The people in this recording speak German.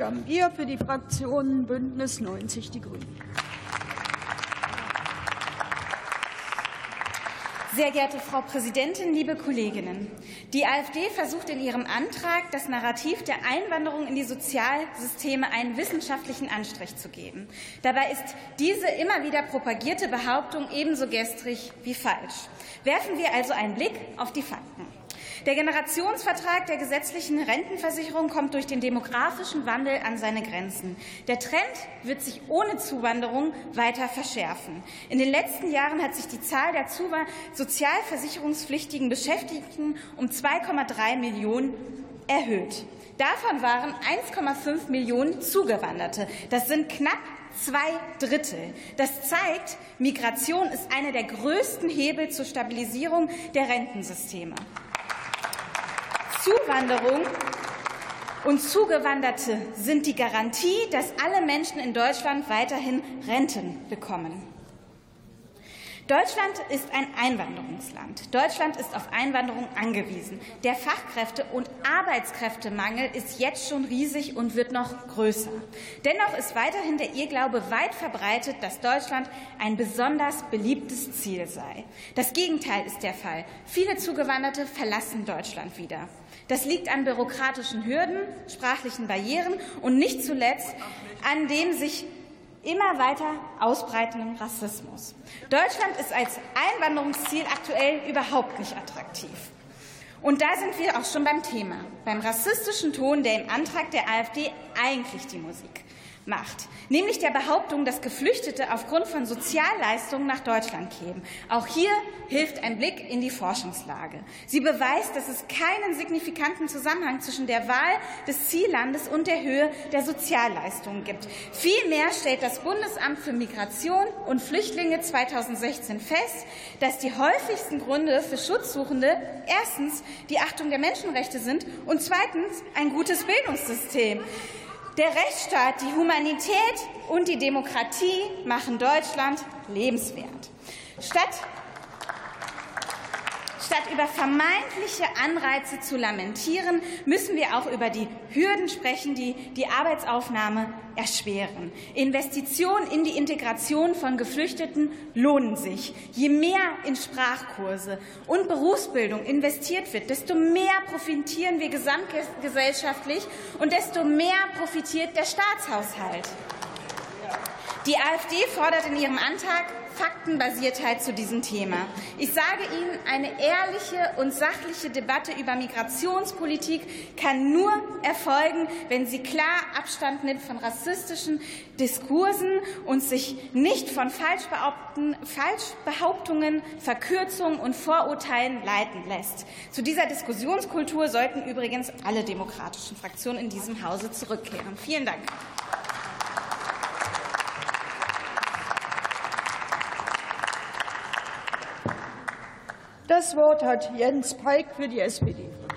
Gambier für die Fraktion Bündnis 90 Die Grünen. Sehr geehrte Frau Präsidentin, liebe Kolleginnen! Die AfD versucht in ihrem Antrag, das Narrativ der Einwanderung in die Sozialsysteme einen wissenschaftlichen Anstrich zu geben. Dabei ist diese immer wieder propagierte Behauptung ebenso gestrig wie falsch. Werfen wir also einen Blick auf die Fakten. Der Generationsvertrag der gesetzlichen Rentenversicherung kommt durch den demografischen Wandel an seine Grenzen. Der Trend wird sich ohne Zuwanderung weiter verschärfen. In den letzten Jahren hat sich die Zahl der sozialversicherungspflichtigen Beschäftigten um 2,3 Millionen erhöht. Davon waren 1,5 Millionen Zugewanderte. Das sind knapp zwei Drittel. Das zeigt, Migration ist einer der größten Hebel zur Stabilisierung der Rentensysteme. Zuwanderung und Zugewanderte sind die Garantie, dass alle Menschen in Deutschland weiterhin Renten bekommen. Deutschland ist ein Einwanderungsland. Deutschland ist auf Einwanderung angewiesen. Der Fachkräfte- und Arbeitskräftemangel ist jetzt schon riesig und wird noch größer. Dennoch ist weiterhin der Irrglaube weit verbreitet, dass Deutschland ein besonders beliebtes Ziel sei. Das Gegenteil ist der Fall. Viele Zugewanderte verlassen Deutschland wieder. Das liegt an bürokratischen Hürden, sprachlichen Barrieren und nicht zuletzt an dem sich immer weiter ausbreitenden Rassismus. Deutschland ist als Einwanderungsziel aktuell überhaupt nicht attraktiv. Und da sind wir auch schon beim Thema, beim rassistischen Ton, der im Antrag der AfD eigentlich die Musik macht, nämlich der Behauptung, dass Geflüchtete aufgrund von Sozialleistungen nach Deutschland kämen. Auch hier hilft ein Blick in die Forschungslage. Sie beweist, dass es keinen signifikanten Zusammenhang zwischen der Wahl des Ziellandes und der Höhe der Sozialleistungen gibt. Vielmehr stellt das Bundesamt für Migration und Flüchtlinge 2016 fest, dass die häufigsten Gründe für Schutzsuchende erstens die Achtung der Menschenrechte sind und zweitens ein gutes Bildungssystem. Der Rechtsstaat, die Humanität und die Demokratie machen Deutschland lebenswert. Statt Statt über vermeintliche Anreize zu lamentieren, müssen wir auch über die Hürden sprechen, die die Arbeitsaufnahme erschweren. Investitionen in die Integration von Geflüchteten lohnen sich. Je mehr in Sprachkurse und Berufsbildung investiert wird, desto mehr profitieren wir gesamtgesellschaftlich und desto mehr profitiert der Staatshaushalt. Die AfD fordert in ihrem Antrag Faktenbasiertheit zu diesem Thema. Ich sage Ihnen, eine ehrliche und sachliche Debatte über Migrationspolitik kann nur erfolgen, wenn sie klar Abstand nimmt von rassistischen Diskursen und sich nicht von Falschbehauptungen, Verkürzungen und Vorurteilen leiten lässt. Zu dieser Diskussionskultur sollten übrigens alle demokratischen Fraktionen in diesem Hause zurückkehren. Vielen Dank. Das Wort hat Jens Peik für die SPD-Fraktion.